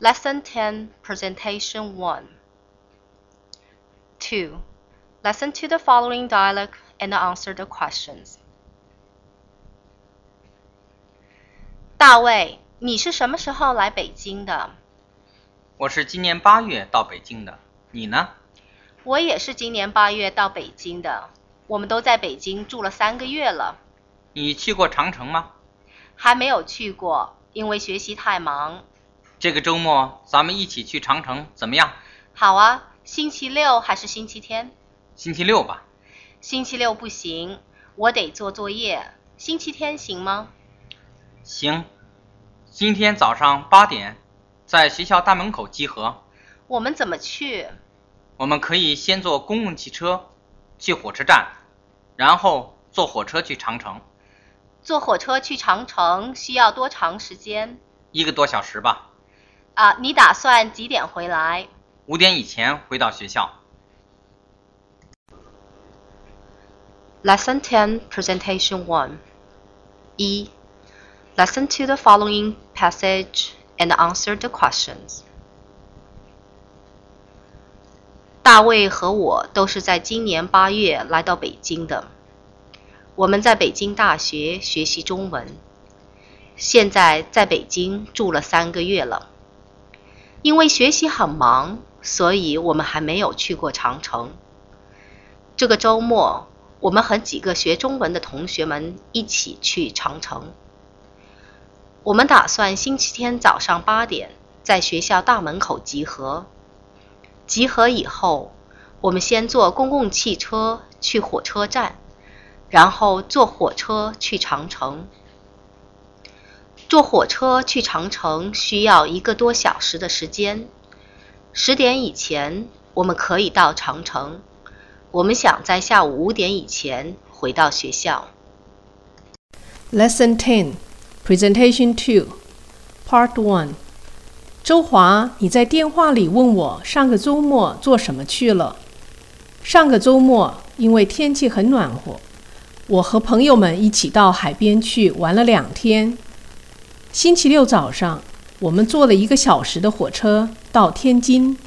Lesson 10 Presentation 1 2. Listen to the following dialogue and answer the questions. 大卫，你是什么时候来北京的？我是今年八月到北京的，你呢？我也是今年八月到北京的，我们都在北京住了三个月了。你去过长城吗？还没有去过，因为学习太忙。 这个周末咱们一起去长城，怎么样？好啊，星期六还是星期天？星期六吧。星期六不行，我得做作业。星期天行吗？行。今天早上八点，在学校大门口集合。我们怎么去？我们可以先坐公共汽车去火车站，然后坐火车去长城。坐火车去长城需要多长时间？一个多小时吧。啊，你打算几点回来？五点以前回到学校。Lesson 10 Presentation 1一 Listen to the following passage and answer the questions. 大卫和我都是在今年八月来到北京的。我们在北京大学学习中文，现在在北京住了三个月了。 因为学习很忙，所以我们还没有去过长城。这个周末，我们和几个学中文的同学们一起去长城。我们打算星期天早上八点在学校大门口集合。集合以后，我们先坐公共汽车去火车站，然后坐火车去长城。坐火车去长城需要一个多小时的时间。十点以前我们可以到长城。我们想在下午五点以前回到学校。Lesson Ten, Presentation Two, Part One。周华，你在电话里问我上个周末做什么去了？上个周末因为天气很暖和，我和朋友们一起到海边去玩了两天。星期六早上，我们坐了一个小时的火车到天津。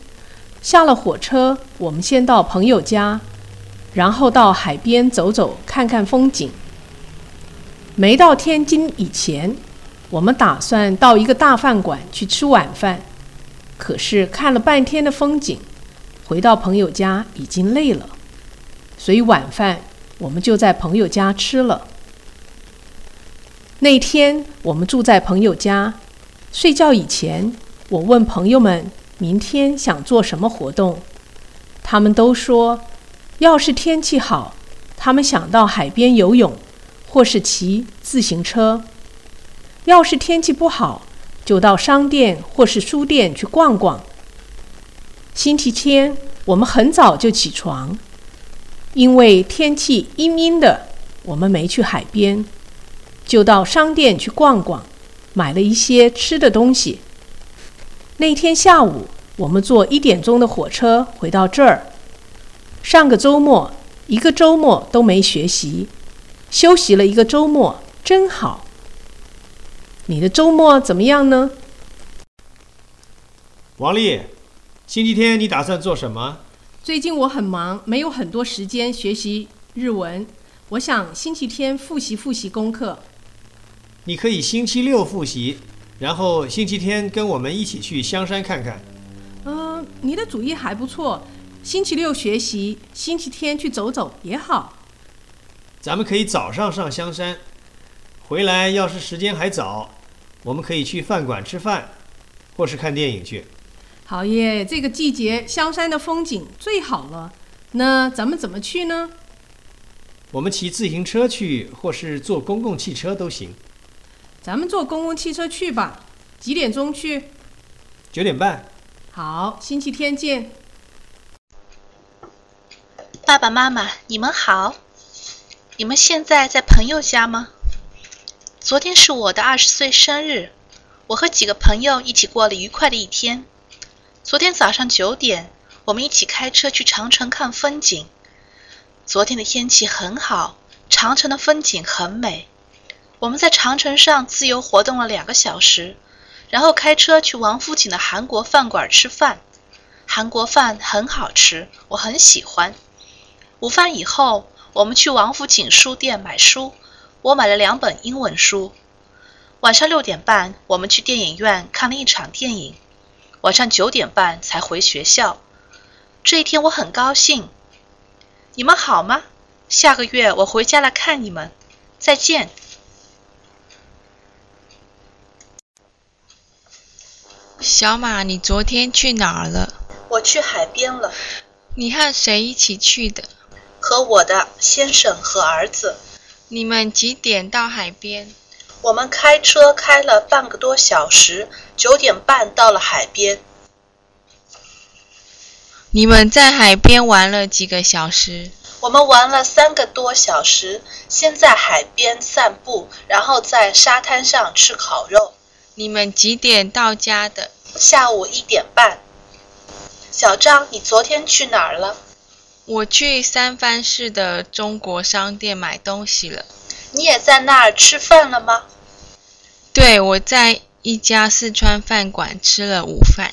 下了火车，我们先到朋友家，然后到海边走走，看看风景。没到天津以前，我们打算到一个大饭馆去吃晚饭。可是看了半天的风景，回到朋友家已经累了，所以晚饭我们就在朋友家吃了。那天我们住在朋友家，睡觉以前，我问朋友们明天想做什么活动，他们都说，要是天气好，他们想到海边游泳，或是骑自行车；要是天气不好，就到商店或是书店去逛逛。星期天我们很早就起床，因为天气阴阴的，我们没去海边。就到商店去逛逛，买了一些吃的东西。那天下午，我们坐一点钟的火车回到这儿。上个周末，一个周末都没学习，休息了一个周末，真好。你的周末怎么样呢？王丽，星期天你打算做什么？最近我很忙，没有很多时间学习日文。我想星期天复习复习功课。你可以星期六复习，然后星期天跟我们一起去香山看看。嗯，你的主意还不错。星期六学习，星期天去走走也好。咱们可以早上上香山，回来要是时间还早，我们可以去饭馆吃饭，或是看电影去。好耶！这个季节香山的风景最好了。那咱们怎么去呢？我们骑自行车去，或是坐公共汽车都行。咱们坐公共汽车去吧。几点钟去？九点半。好，星期天见。爸爸妈妈，你们好。你们现在在朋友家吗？昨天是我的二十岁生日，我和几个朋友一起过了愉快的一天。昨天早上九点，我们一起开车去长城看风景。昨天的天气很好，长城的风景很美。我们在长城上自由活动了两个小时，然后开车去王府井的韩国饭馆吃饭。韩国饭很好吃，我很喜欢。午饭以后，我们去王府井书店买书，我买了两本英文书。晚上六点半，我们去电影院看了一场电影，晚上九点半才回学校。这一天我很高兴。你们好吗？下个月我回家来看你们。再见。小马，你昨天去哪儿了？我去海边了，你和谁一起去的？和我的先生和儿子。你们几点到海边？我们开车开了半个多小时，九点半到了海边。你们在海边玩了几个小时？我们玩了三个多小时，先在海边散步，然后在沙滩上吃烤肉。你们几点到家的？下午一点半。小张，你昨天去哪儿了？我去三藩市的中国商店买东西了。你也在那儿吃饭了吗？对，我在一家四川饭馆吃了午饭。